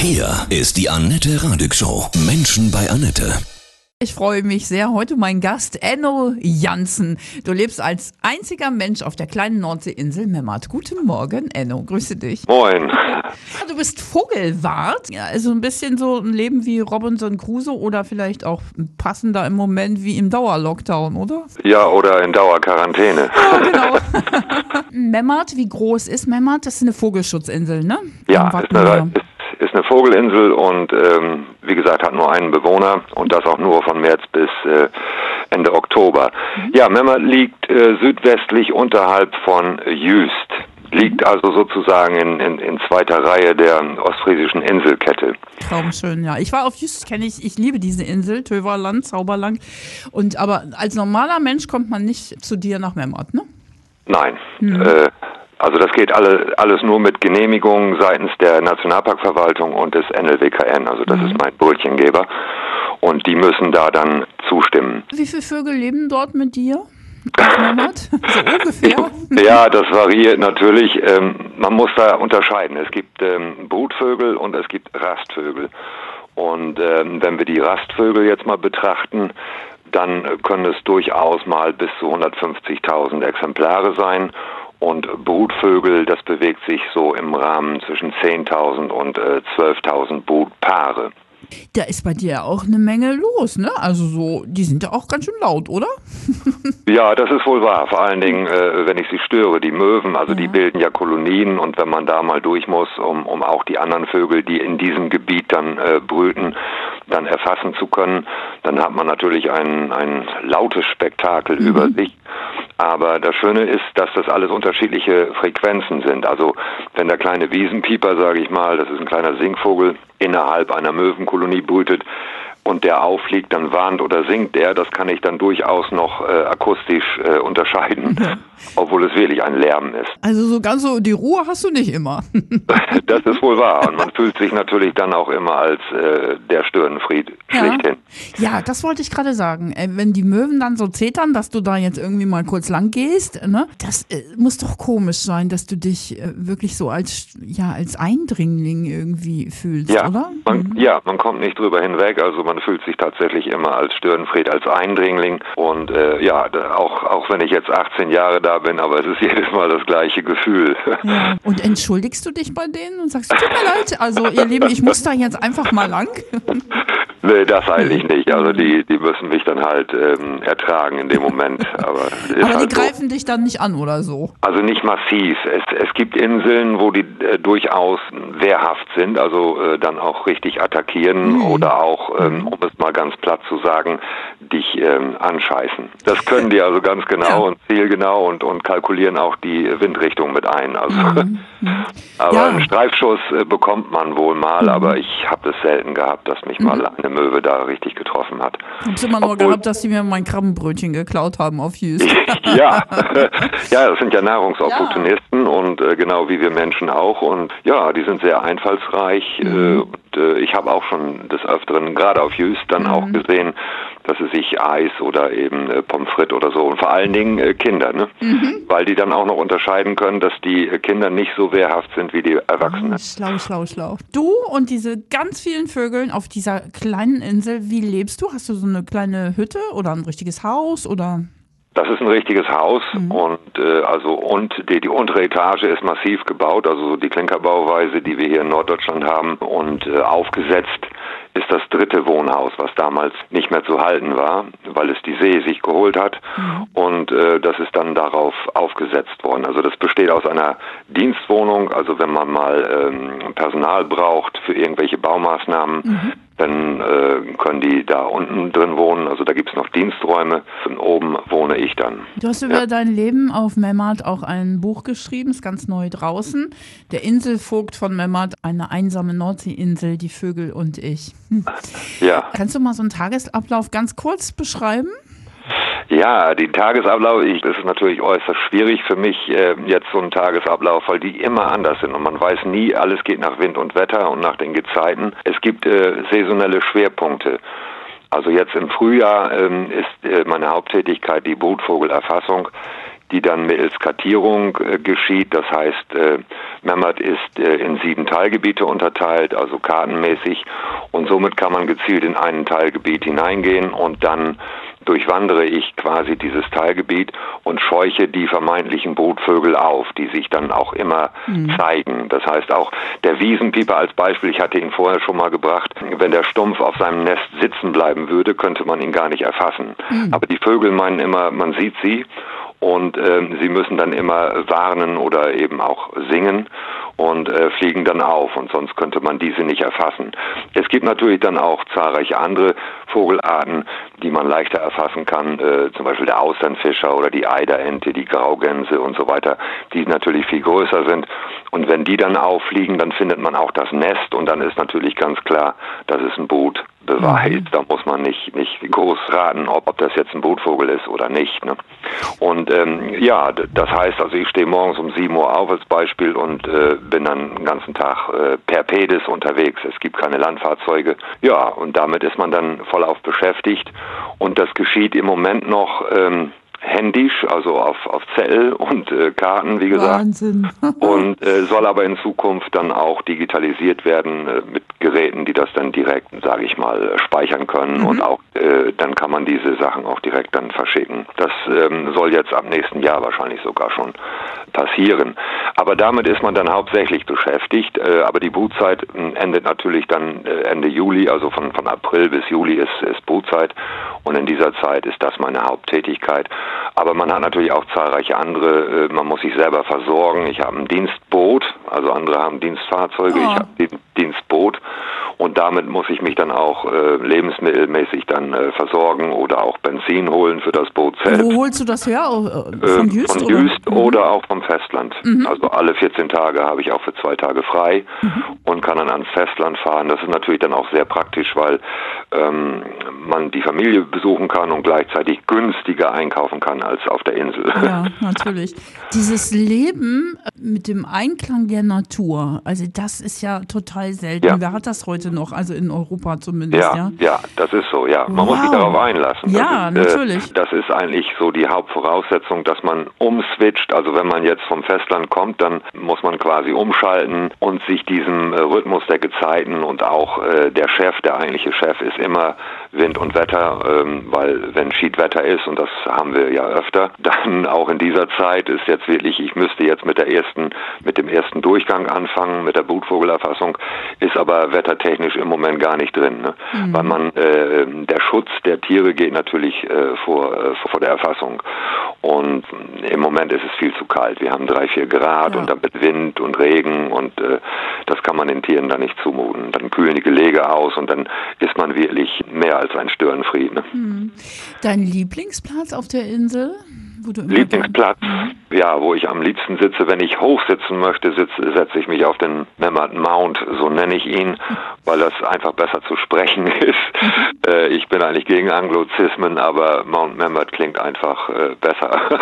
Hier ist die Annette Radig Show. Menschen bei Annette. Ich freue mich sehr. Heute mein Gast, Enno Jansen. Du lebst als einziger Mensch auf der kleinen Nordseeinsel Memmert. Guten Morgen, Enno. Grüße dich. Moin. Du bist Vogelwart. Ja, also ein bisschen so ein Leben wie Robinson Crusoe oder vielleicht auch passender im Moment wie im Dauerlockdown, oder? Ja, oder in Dauerquarantäne. Ja, genau. Memmert, wie groß ist Memmert? Das ist eine Vogelschutzinsel, ne? Ja, ist eine, ist eine Vogelinsel und ähm, wie gesagt hat nur einen Bewohner und das auch nur von März bis äh, Ende Oktober. Ja, Memmert liegt äh, südwestlich unterhalb von Jüst. Liegt also sozusagen in, in, in zweiter Reihe der ostfriesischen Inselkette. Traumschön, ja. Ich war auf Jüst, kenne ich, ich liebe diese Insel, Töverland, Zauberland. Und aber als normaler Mensch kommt man nicht zu dir nach Memmert, ne? Nein. Äh, also das geht alle, alles nur mit Genehmigung seitens der Nationalparkverwaltung und des NLWKN. Also das ist mein Brötchengeber. Und die müssen da dann zustimmen. Wie viele Vögel leben dort mit dir? So ungefähr. Ja, das variiert natürlich. Ähm, man muss da unterscheiden. Es gibt ähm, Brutvögel und es gibt Rastvögel. Und ähm, wenn wir die Rastvögel jetzt mal betrachten, dann können es durchaus mal bis zu 150.000 Exemplare sein. Und Brutvögel, das bewegt sich so im Rahmen zwischen 10.000 und äh, 12.000 Brutpaare. Da ist bei dir ja auch eine Menge los, ne? Also so, die sind ja auch ganz schön laut, oder? Ja, das ist wohl wahr. Vor allen Dingen, äh, wenn ich sie störe, die Möwen, also die bilden ja Kolonien und wenn man da mal durch muss, um, um auch die anderen Vögel, die in diesem Gebiet dann äh, brüten, dann erfassen zu können, dann hat man natürlich ein, ein lautes Spektakel über sich. Aber das Schöne ist, dass das alles unterschiedliche Frequenzen sind. Also wenn der kleine Wiesenpieper, sage ich mal, das ist ein kleiner Singvogel, innerhalb einer Möwenkolonie brütet und der auffliegt, dann warnt oder singt der. Das kann ich dann durchaus noch äh, akustisch äh, unterscheiden, obwohl es wirklich ein Lärm ist. Also so ganz so, die Ruhe hast du nicht immer. Das ist wohl wahr. Und man fühlt sich natürlich dann auch immer als äh, der Störenfried schlichthin. Ja, das wollte ich gerade sagen. Äh, Wenn die Möwen dann so zetern, dass du da jetzt irgendwie mal kurz lang gehst, ne? Das äh, muss doch komisch sein, dass du dich äh, wirklich so als ja als Eindringling irgendwie fühlst, Ja, oder? man, ja, man kommt nicht drüber hinweg. Also man fühlt sich tatsächlich immer als Störenfried, als Eindringling. Und äh, ja, auch auch wenn ich jetzt 18 Jahre da bin, aber es ist jedes Mal das gleiche Gefühl. Ja. Und entschuldigst du dich bei denen und sagst, tut mir leid, also ihr Lieben, ich muss da jetzt einfach mal lang? nee, das eigentlich nicht. Also die die müssen mich dann halt ähm, ertragen in dem Moment. Aber, Aber die halt so. greifen dich dann nicht an oder so. Also nicht massiv. Es, es gibt Inseln, wo die äh, durchaus wehrhaft sind, also äh, dann auch richtig attackieren oder auch, ähm, um es mal ganz platt zu sagen, dich ähm, anscheißen. Das können die also ganz genau Ja. und zielgenau und, und kalkulieren auch die Windrichtung mit ein. Also, aber Ja. einen Streifschuss äh, bekommt man wohl mal, aber ich habe es selten gehabt, dass mich mal eine Möwe da richtig getroffen hat. Ich hab's immer nur Obwohl- gehabt, dass die mir mein Krabbenbrötchen geklaut haben auf Jüst. ja, ja, das sind ja Nahrungsopportunisten und äh, genau wie wir Menschen auch und ja, die sind sehr einfallsreich äh, und äh, ich habe auch schon des Öfteren, gerade auf Jüst, dann auch gesehen, dass es sich Eis oder eben äh, Pommes frites oder so und vor allen Dingen äh, Kinder, ne? weil die dann auch noch unterscheiden können, dass die äh, Kinder nicht so wehrhaft sind wie die Erwachsenen. Schlau, schlau, schlau. Du und diese ganz vielen Vögeln auf dieser kleinen Insel, wie lebst du? Hast du so eine kleine Hütte oder ein richtiges Haus oder? Das ist ein richtiges Haus und äh, also und die, die untere Etage ist massiv gebaut, also so die Klinkerbauweise, die wir hier in Norddeutschland haben. Und äh, aufgesetzt ist das dritte Wohnhaus, was damals nicht mehr zu halten war, weil es die See sich geholt hat. Und äh, das ist dann darauf aufgesetzt worden. Also das besteht aus einer Dienstwohnung, also wenn man mal ähm, Personal braucht für irgendwelche Baumaßnahmen, dann äh, können die da unten drin wohnen. Also da gibt's noch Diensträume. Und oben wohne ich dann. Du hast über dein Leben auf Memmert auch ein Buch geschrieben, ist ganz neu draußen. Der Inselvogt von Memmert, eine einsame Nordseeinsel, die Vögel und ich. Hm. Ja, Kannst du mal so einen Tagesablauf ganz kurz beschreiben? Ja, die Tagesablauf, ich, das ist natürlich äußerst schwierig für mich äh, jetzt so ein Tagesablauf, weil die immer anders sind und man weiß nie, alles geht nach Wind und Wetter und nach den Gezeiten. Es gibt äh, saisonelle Schwerpunkte. Also jetzt im Frühjahr ähm, ist äh, meine Haupttätigkeit die Brutvogelerfassung die dann mittels Kartierung äh, geschieht. Das heißt, äh, Memmert ist äh, in sieben Teilgebiete unterteilt, also kartenmäßig, und somit kann man gezielt in ein Teilgebiet hineingehen und dann durchwandere ich quasi dieses Teilgebiet und scheuche die vermeintlichen Brutvögel auf, die sich dann auch immer mhm. zeigen. Das heißt auch der Wiesenpieper als Beispiel, ich hatte ihn vorher schon mal gebracht, wenn der Stumpf auf seinem Nest sitzen bleiben würde, könnte man ihn gar nicht erfassen. Mhm. Aber die Vögel meinen immer, man sieht sie und äh, sie müssen dann immer warnen oder eben auch singen und äh, fliegen dann auf und sonst könnte man diese nicht erfassen. Es gibt natürlich dann auch zahlreiche andere Vogelarten, die man leichter erfassen kann, äh, zum Beispiel der Austernfischer oder die Eiderente, die Graugänse und so weiter, die natürlich viel größer sind. Und wenn die dann auffliegen, dann findet man auch das Nest und dann ist natürlich ganz klar, das ist ein Brut Beweis. Mhm. Da muss man nicht, nicht groß raten, ob, ob das jetzt ein Brutvogel ist oder nicht. Ne? Und ähm, ja, das heißt also, ich stehe morgens um 7 Uhr auf als Beispiel und äh, bin dann den ganzen Tag äh, per Pedis unterwegs. Es gibt keine Landfahrzeuge. Ja, und damit ist man dann voll auf beschäftigt. Und das geschieht im Moment noch. Ähm, händisch, also auf, auf Zettel und äh, Karten, wie gesagt. Wahnsinn. und äh, soll aber in Zukunft dann auch digitalisiert werden äh, mit Geräten, die das dann direkt, sage ich mal, speichern können mhm. und auch äh, dann kann man diese Sachen auch direkt dann verschicken. Das ähm, soll jetzt ab nächsten Jahr wahrscheinlich sogar schon passieren. Aber damit ist man dann hauptsächlich beschäftigt. Äh, aber die Brutzeit äh, endet natürlich dann äh, Ende Juli, also von, von April bis Juli ist, ist Brutzeit. Und in dieser Zeit ist das meine Haupttätigkeit. Aber man hat natürlich auch zahlreiche andere. Äh, man muss sich selber versorgen. Ich habe ein Dienstboot, also andere haben Dienstfahrzeuge. Oh. Ich habe ein Dienstboot und damit muss ich mich dann auch äh, lebensmittelmäßig dann äh, versorgen oder auch Benzin holen für das Boot selbst. Wo holst du das her? Äh, von Jüst, von Jüst oder? oder? Mhm. auch vom Festland. Mhm. Also alle 14 Tage habe ich auch für zwei Tage frei mhm. und kann dann ans Festland fahren. Das ist natürlich dann auch sehr praktisch, weil ähm, man die Familie besuchen kann und gleichzeitig günstiger einkaufen kann als auf der Insel. Ja, natürlich. Dieses Leben mit dem Einklang der Natur, also das ist ja total selten. Ja. Wer hat das heute noch? Also in Europa zumindest, ja? Ja, ja das ist so, ja. Man wow. muss sich darauf einlassen. Ja, das ist, äh, natürlich. Äh, das ist eigentlich so die Hauptvoraussetzung, dass man umswitcht. Also wenn man jetzt vom Festland kommt, dann muss man quasi umschalten und sich diesem äh, Rhythmus der Gezeiten und auch äh, der Chef, der eigentliche Chef, ist immer Wind und Wetter, ähm, weil wenn Schiedwetter ist, und das haben wir ja öfter, dann auch in dieser Zeit ist jetzt wirklich, ich müsste jetzt mit der ersten, mit dem ersten Durchgang anfangen, mit der Brutvogelerfassung, ist aber wettertechnisch im Moment gar nicht drin, ne? Mhm. weil man äh, der Schutz der Tiere geht natürlich äh, vor, äh, vor der Erfassung und im Moment ist es viel zu kalt. Wir haben drei, vier Grad ja. und dann mit Wind und Regen und äh, das kann man den Tieren dann nicht zumuten. Dann kühlen die Gelege aus und dann ist man wirklich mehr als ein Störenfried. Ne? Hm. Dein Lieblingsplatz auf der Insel? Insel Lieblingsplatz, mhm. ja, wo ich am liebsten sitze, wenn ich hochsitzen möchte, setze ich mich auf den Memmert Mount, so nenne ich ihn, weil das einfach besser zu sprechen ist. Mhm. Äh, ich bin eigentlich gegen Anglozismen, aber Mount Memmert klingt einfach äh, besser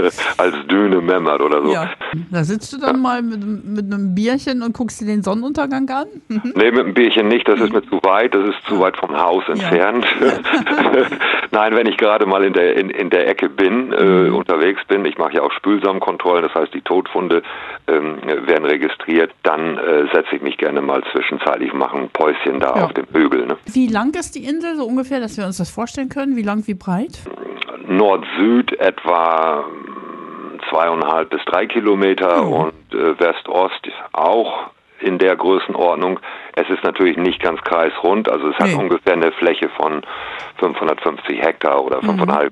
als Düne Memmert oder so. Ja. Da sitzt du dann ja. mal mit, mit, einem Bierchen und guckst dir den Sonnenuntergang an? nee, mit einem Bierchen nicht, das ist mir zu weit, das ist zu weit vom Haus entfernt. Ja. Nein, wenn ich gerade mal in der, in, in der Ecke bin, äh, unterwegs bin, ich mache ja auch Spülsamenkontrollen, das heißt die Todfunde ähm, werden registriert, dann äh, setze ich mich gerne mal zwischenzeitlich, mache ein Päuschen da ja. auf dem Hügel. Ne? Wie lang ist die Insel so ungefähr, dass wir uns das vorstellen können? Wie lang, wie breit? Nord-Süd etwa zweieinhalb bis drei Kilometer mhm. und äh, West-Ost auch in der Größenordnung. Es ist natürlich nicht ganz kreisrund, also es nee. hat ungefähr eine Fläche von 550 Hektar oder 5,5 mhm.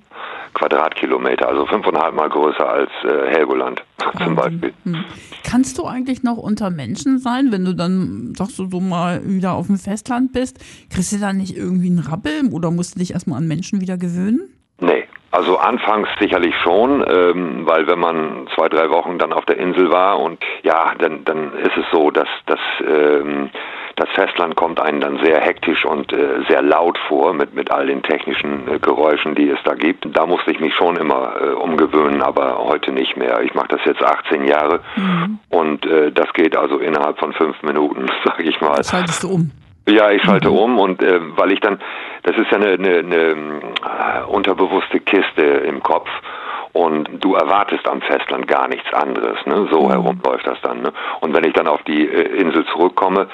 Quadratkilometer, also 5,5 mal größer als äh, Helgoland zum Beispiel. Mhm. Kannst du eigentlich noch unter Menschen sein, wenn du dann, sagst du, so mal wieder auf dem Festland bist? Kriegst du da nicht irgendwie einen Rappel oder musst du dich erstmal an Menschen wieder gewöhnen? Nee, also anfangs sicherlich schon, ähm, weil wenn man zwei, drei Wochen dann auf der Insel war und ja, dann, dann ist es so, dass, dass ähm, das Festland kommt einem dann sehr hektisch und äh, sehr laut vor mit, mit all den technischen äh, Geräuschen, die es da gibt. Da musste ich mich schon immer äh, umgewöhnen, aber heute nicht mehr. Ich mache das jetzt 18 Jahre mhm. und äh, das geht also innerhalb von fünf Minuten, sage ich mal. Das schaltest du um. Ja, ich schalte mhm. um und äh, weil ich dann, das ist ja eine, eine, eine äh, unterbewusste Kiste im Kopf Und du erwartest am Festland gar nichts anderes. Ne? So mhm. herum läuft das dann. Ne? Und wenn ich dann auf die äh, Insel zurückkomme,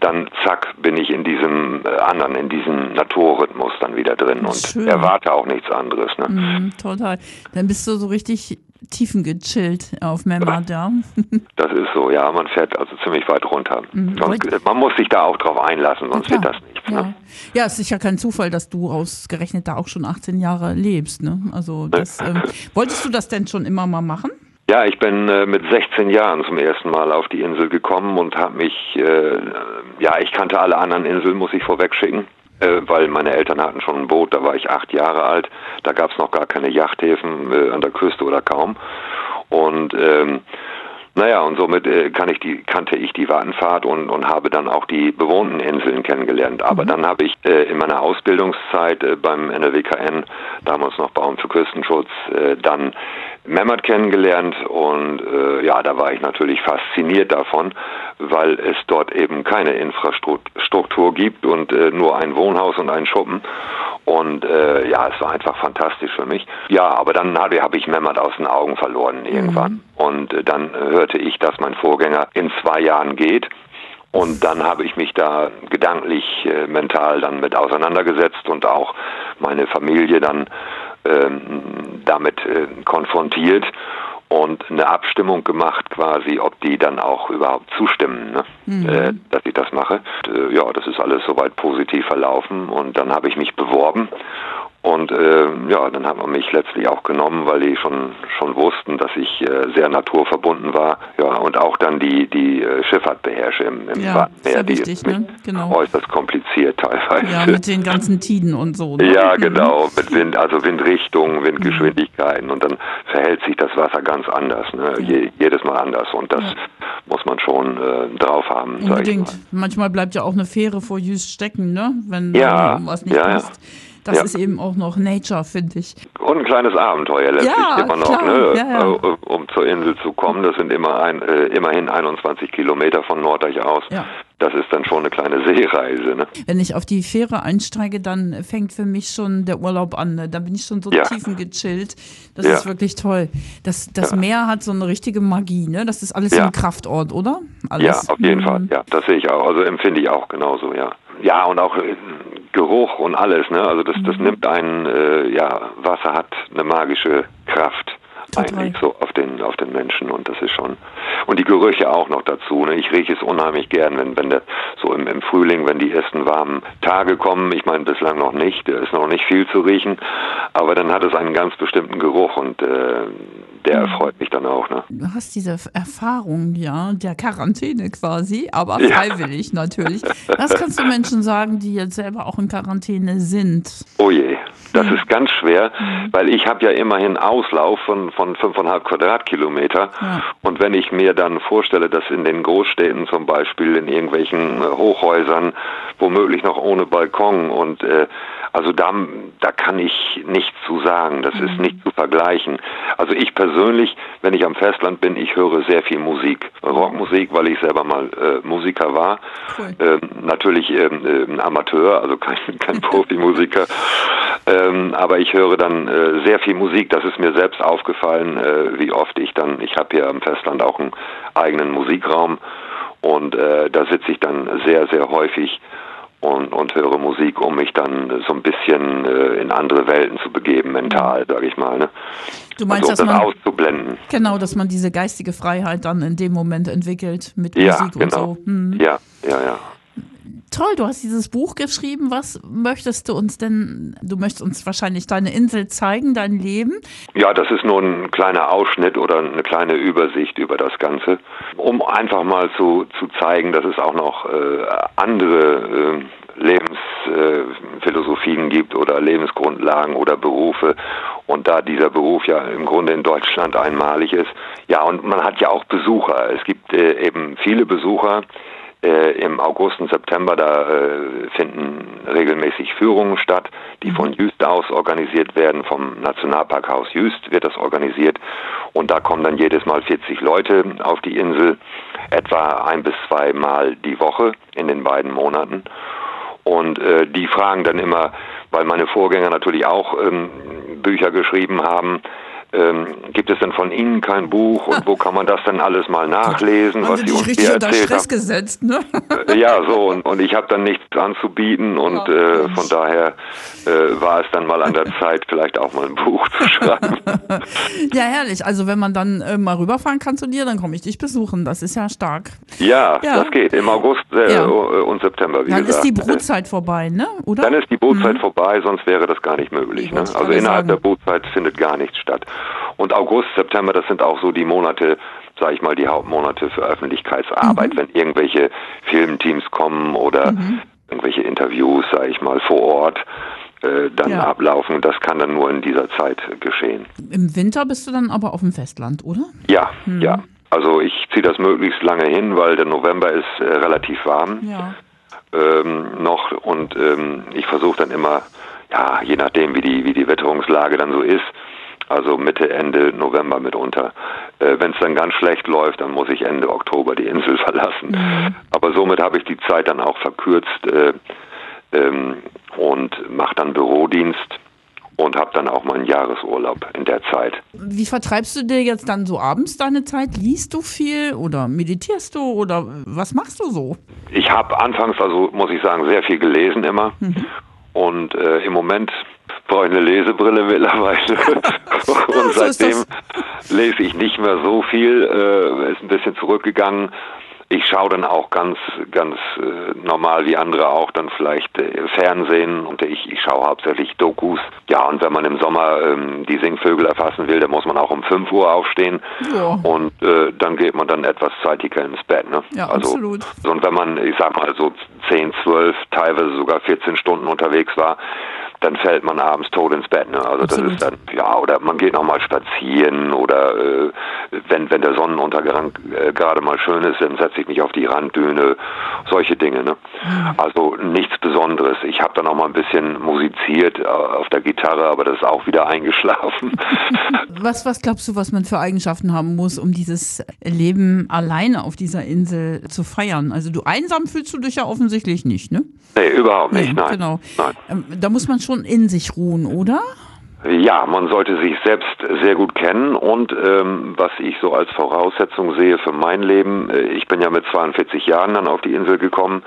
dann zack, bin ich in diesem äh, anderen, in diesem Naturrhythmus dann wieder drin und Schön. erwarte auch nichts anderes. Ne? Mm, total. Dann bist du so richtig tiefengechillt auf ja. das ist so, ja, man fährt also ziemlich weit runter. Mhm. Und äh, man muss sich da auch drauf einlassen, sonst wird das nicht. Ja. Ne? ja, es ist ja kein Zufall, dass du ausgerechnet da auch schon 18 Jahre lebst. Ne? Also das, ähm, wolltest du das denn schon immer mal machen? Ja, ich bin äh, mit 16 Jahren zum ersten Mal auf die Insel gekommen und habe mich, äh, ja, ich kannte alle anderen Inseln, muss ich vorweg schicken, äh, weil meine Eltern hatten schon ein Boot, da war ich acht Jahre alt, da gab es noch gar keine Yachthäfen äh, an der Küste oder kaum. Und ähm, naja, und somit äh, kann ich die, kannte ich die Wartenfahrt und, und habe dann auch die bewohnten Inseln kennengelernt. Aber mhm. dann habe ich äh, in meiner Ausbildungszeit äh, beim NRWKN, damals noch Baum für Küstenschutz, äh, dann Memmert kennengelernt und äh, ja, da war ich natürlich fasziniert davon, weil es dort eben keine Infrastruktur gibt und äh, nur ein Wohnhaus und ein Schuppen. Und äh, ja, es war einfach fantastisch für mich. Ja, aber dann habe hab ich Memmert aus den Augen verloren irgendwann. Mhm. Und äh, dann hörte ich, dass mein Vorgänger in zwei Jahren geht. Und dann habe ich mich da gedanklich, äh, mental dann mit auseinandergesetzt und auch meine Familie dann ähm, damit äh, konfrontiert und eine Abstimmung gemacht quasi, ob die dann auch überhaupt zustimmen, ne? mhm. äh, dass ich das mache. Und, äh, ja, das ist alles soweit positiv verlaufen und dann habe ich mich beworben und äh, ja, dann hat man mich letztlich auch genommen, weil die schon schon wussten, dass ich äh, sehr naturverbunden war. Ja, und auch dann die die äh, Schifffahrt beherrsche im, im ja, Meer. die wichtig, ne? genau. äußerst kompliziert teilweise. Ja, mit den ganzen Tiden und so. Ne? Ja, mhm. genau, mit Wind, also Windrichtungen, Windgeschwindigkeiten und dann verhält sich das Wasser ganz anders, ne? Je, jedes Mal anders und das ja. muss man schon äh, drauf haben. Unbedingt. Manchmal bleibt ja auch eine Fähre vor Jüst stecken, ne? Wenn ja, was nicht ja, passt. Ja. Das ja. ist eben auch noch Nature, finde ich. Und ein kleines Abenteuer letztlich ja, immer noch, klar. ne? Ja, äh, um zur Insel zu kommen. Das sind immer ein, äh, immerhin 21 Kilometer von Norddeich aus. Das ist dann schon eine kleine Seereise. Ne? Wenn ich auf die Fähre einsteige, dann fängt für mich schon der Urlaub an. Ne? Da bin ich schon so tiefengechillt. Das ist wirklich toll. Das, das Meer hat so eine richtige Magie. Ne? Das ist alles ja. ein Kraftort, oder? Alles. Ja, auf jeden mhm. Fall. Ja, das sehe ich auch. Also empfinde ich auch genauso, ja. Ja, und auch äh, Geruch und alles, ne? Also das, das mhm. nimmt einen, äh, ja, Wasser hat eine magische Kraft Total. eigentlich so auf den auf den Menschen und das ist schon und die Gerüche auch noch dazu. Ne? Ich rieche es unheimlich gern, wenn wenn der so im, im Frühling, wenn die ersten warmen Tage kommen. Ich meine bislang noch nicht, da ist noch nicht viel zu riechen, aber dann hat es einen ganz bestimmten Geruch und äh, der erfreut mich dann auch. Ne? Du hast diese Erfahrung, ja, der Quarantäne quasi, aber freiwillig ja. natürlich. Was kannst du Menschen sagen, die jetzt selber auch in Quarantäne sind? Oh je, das ist ganz schwer, mhm. weil ich habe ja immerhin Auslauf von, von 5,5 Quadratkilometer. Ja. Und wenn ich mir dann vorstelle, dass in den Großstädten zum Beispiel in irgendwelchen äh, Hochhäusern, womöglich noch ohne Balkon und äh, also da, da kann ich nichts zu sagen. Das mhm. ist nicht zu vergleichen. Also ich persönlich, wenn ich am Festland bin, ich höre sehr viel Musik. Rockmusik, weil ich selber mal äh, Musiker war. Cool. Ähm, natürlich ähm, äh, Amateur, also kein, kein Profimusiker. ähm, aber ich höre dann äh, sehr viel Musik. Das ist mir selbst aufgefallen, äh, wie oft ich dann, ich habe hier am Festland auch einen eigenen Musikraum und äh, da sitze ich dann sehr, sehr häufig und, und höre Musik, um mich dann so ein bisschen äh, in andere Welten zu begeben, mental, sage ich mal. Ne? Du meinst, also, um das man, auszublenden. Genau, dass man diese geistige Freiheit dann in dem Moment entwickelt mit ja, Musik genau. und so. Hm. Ja, ja, ja. Toll, du hast dieses Buch geschrieben. Was möchtest du uns denn? Du möchtest uns wahrscheinlich deine Insel zeigen, dein Leben. Ja, das ist nur ein kleiner Ausschnitt oder eine kleine Übersicht über das Ganze, um einfach mal zu, zu zeigen, dass es auch noch äh, andere äh, Lebensphilosophien äh, gibt oder Lebensgrundlagen oder Berufe. Und da dieser Beruf ja im Grunde in Deutschland einmalig ist, ja, und man hat ja auch Besucher. Es gibt äh, eben viele Besucher, äh, Im August und September, da äh, finden regelmäßig Führungen statt, die von mhm. Jüst aus organisiert werden. Vom Nationalparkhaus Jüst wird das organisiert. Und da kommen dann jedes Mal 40 Leute auf die Insel, etwa ein bis zwei Mal die Woche in den beiden Monaten. Und äh, die fragen dann immer, weil meine Vorgänger natürlich auch ähm, Bücher geschrieben haben, ähm, gibt es denn von Ihnen kein Buch und wo kann man das denn alles mal nachlesen, Haben was sie uns richtig hier unter Stress haben? gesetzt, ne? Äh, Ja, so, und, und ich habe dann nichts anzubieten und Ja, äh, von daher äh, war es dann mal an der Zeit, vielleicht auch mal ein Buch zu schreiben. Ja, herrlich. Also wenn man dann äh, mal rüberfahren kann zu dir, dann komme ich dich besuchen. Das ist ja stark. Ja, Ja. das geht. Im August äh, Ja. und September, wie Dann gesagt. ist die Brutzeit vorbei, ne? Oder? Dann ist die Bootzeit vorbei, sonst wäre das gar nicht möglich. Ne? Also innerhalb sagen. der Bootzeit findet gar nichts statt. Und August, September, das sind auch so die Monate, sage ich mal, die Hauptmonate für Öffentlichkeitsarbeit, Mhm. wenn irgendwelche Filmteams kommen oder irgendwelche Interviews, sage ich mal, vor Ort äh, dann Ja. ablaufen. Das kann dann nur in dieser Zeit geschehen. Im Winter bist du dann aber auf dem Festland, oder? Ja, Mhm. ja. Also ich ziehe das möglichst lange hin, weil der November ist äh, relativ warm. Ja. ähm, noch und ähm, ich versuche dann immer, ja, je nachdem wie die wie die Witterungslage dann so ist, also Mitte Ende November mitunter. Äh, Wenn es dann ganz schlecht läuft, dann muss ich Ende Oktober die Insel verlassen. Aber somit habe ich die Zeit dann auch verkürzt äh, ähm, und mache dann Bürodienst und habe dann auch mal einen Jahresurlaub in der Zeit. Wie vertreibst du dir jetzt dann so abends deine Zeit? Liest du viel oder meditierst du oder was machst du so? Ich habe anfangs, also muss ich sagen, sehr viel gelesen immer. Und äh, im Moment brauche ich eine Lesebrille mittlerweile. Und seitdem lese ich nicht mehr so viel, äh, ist ein bisschen zurückgegangen. Ich schaue dann auch ganz, ganz äh, normal wie andere auch dann vielleicht äh, Fernsehen und ich, ich schaue hauptsächlich Dokus. Ja, und wenn man im Sommer ähm, die Singvögel erfassen will, dann muss man auch um 5 Uhr aufstehen. Ja. Und äh, dann geht man dann etwas zeitiger ins Bett. Ne? Ja, also, absolut. Und wenn man, ich sag mal, so 10, 12, teilweise sogar 14 Stunden unterwegs war, dann fällt man abends tot ins Bett. Ne? Also Absolut. das ist dann, ja, oder man geht nochmal spazieren oder äh, wenn, wenn der Sonnenuntergang äh, gerade mal schön ist, dann setze ich mich auf die Randdüne, solche Dinge. Ne? Also nichts Besonderes. Ich habe dann auch mal ein bisschen musiziert äh, auf der Gitarre, aber das ist auch wieder eingeschlafen. Was, was glaubst du, was man für Eigenschaften haben muss, um dieses Leben alleine auf dieser Insel zu feiern? Also du einsam fühlst du dich ja offensichtlich nicht, ne? nee, überhaupt nicht, Nee, nein. Genau. nein. Ähm, Da muss man schon in sich ruhen, oder? Ja, man sollte sich selbst sehr gut kennen und ähm, was ich so als Voraussetzung sehe für mein Leben, äh, ich bin ja mit 42 Jahren dann auf die Insel gekommen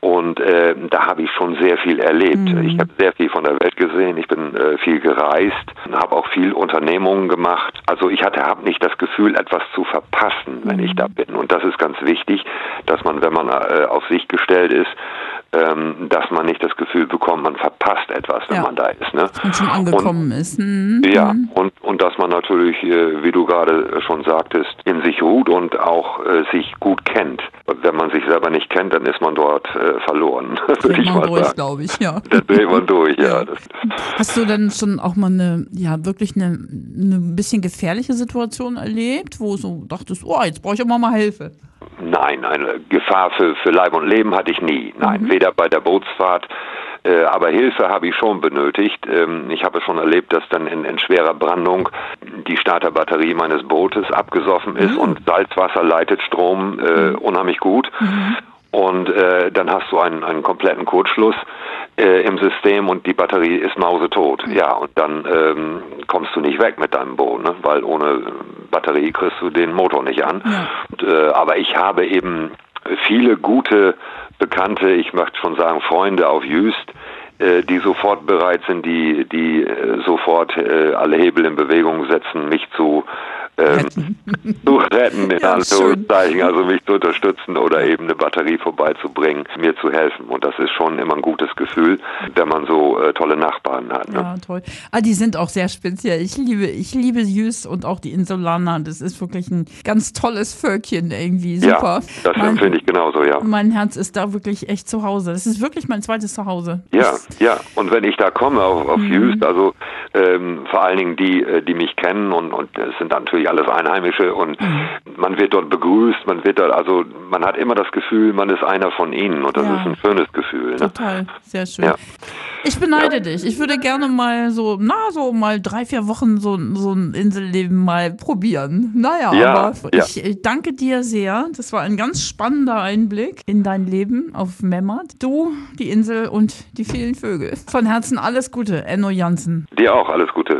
und äh, da habe ich schon sehr viel erlebt. Ich habe sehr viel von der Welt gesehen, ich bin äh, viel gereist, habe auch viel Unternehmungen gemacht. Also ich hatte habe nicht das Gefühl, etwas zu verpassen, wenn ich da bin. Und das ist ganz wichtig, dass man, wenn man äh, auf sich gestellt ist, ähm, dass man nicht das Gefühl bekommt, man verpasst etwas, wenn Ja. man da ist. Ne? Und schon angekommen ist. Mhm. Ja, und, und dass man natürlich, äh, wie du gerade schon sagtest, in sich ruht und auch äh, sich gut kennt. Wenn man sich selber nicht kennt, dann ist man dort äh, verloren, würde ich man mal durch, sagen. glaube ich, ja. Da dreht man durch, ja. Hast du denn schon auch mal eine, ja, wirklich eine, eine bisschen gefährliche Situation erlebt, wo du dachtest, oh, jetzt brauche ich aber mal Hilfe? Nein, eine Gefahr für, für Leib und Leben hatte ich nie. Nein, Mhm. weder bei der Bootsfahrt, äh, aber Hilfe habe ich schon benötigt. Ähm, ich habe schon erlebt, dass dann in, in schwerer Brandung die Starterbatterie meines Bootes abgesoffen ist Mhm. und Salzwasser leitet Strom äh, unheimlich gut. Mhm. Und äh, dann hast du einen, einen kompletten Kurzschluss äh, im System und die Batterie ist mausetot. Ja, und dann ähm, kommst du nicht weg mit deinem Boot, ne? weil ohne Batterie kriegst du den Motor nicht an. Ja. Und, äh, aber ich habe eben viele gute Bekannte, ich möchte schon sagen Freunde auf Jüst, äh, die sofort bereit sind, die, die äh, sofort äh, alle Hebel in Bewegung setzen, mich zu ähm, zu retten, in Ja, Anführungszeichen, also mich zu unterstützen oder eben eine Batterie vorbeizubringen, mir zu helfen. Und das ist schon immer ein gutes Gefühl, wenn man so äh, tolle Nachbarn hat. Ne? Ja, toll. Ah, die sind auch sehr speziell. Ich liebe, ich liebe Jüst und auch die Insulaner. Das ist wirklich ein ganz tolles Völkchen irgendwie. Super. Ja, das mein, empfinde ich genauso, ja. mein Herz ist da wirklich echt zu Hause. Das ist wirklich mein zweites Zuhause. Ja, ja. Und wenn ich da komme auf, auf Jüst, also ähm, vor allen Dingen die, äh, die mich kennen und und es sind natürlich alles Einheimische und man wird dort begrüßt, man wird dort, also man hat immer das Gefühl, man ist einer von ihnen und das Ja. ist ein schönes Gefühl. Ne? Total, sehr schön. Ja. Ich beneide dich. Ich würde gerne mal so, na, so mal drei, vier Wochen so, so ein Inselleben mal probieren. Naja, Ja, aber ja. ich äh, danke dir sehr. Das war ein ganz spannender Einblick in dein Leben auf Memmert. Du, die Insel und die vielen Vögel. Von Herzen alles Gute, Enno Jansen. Dir auch alles Gute.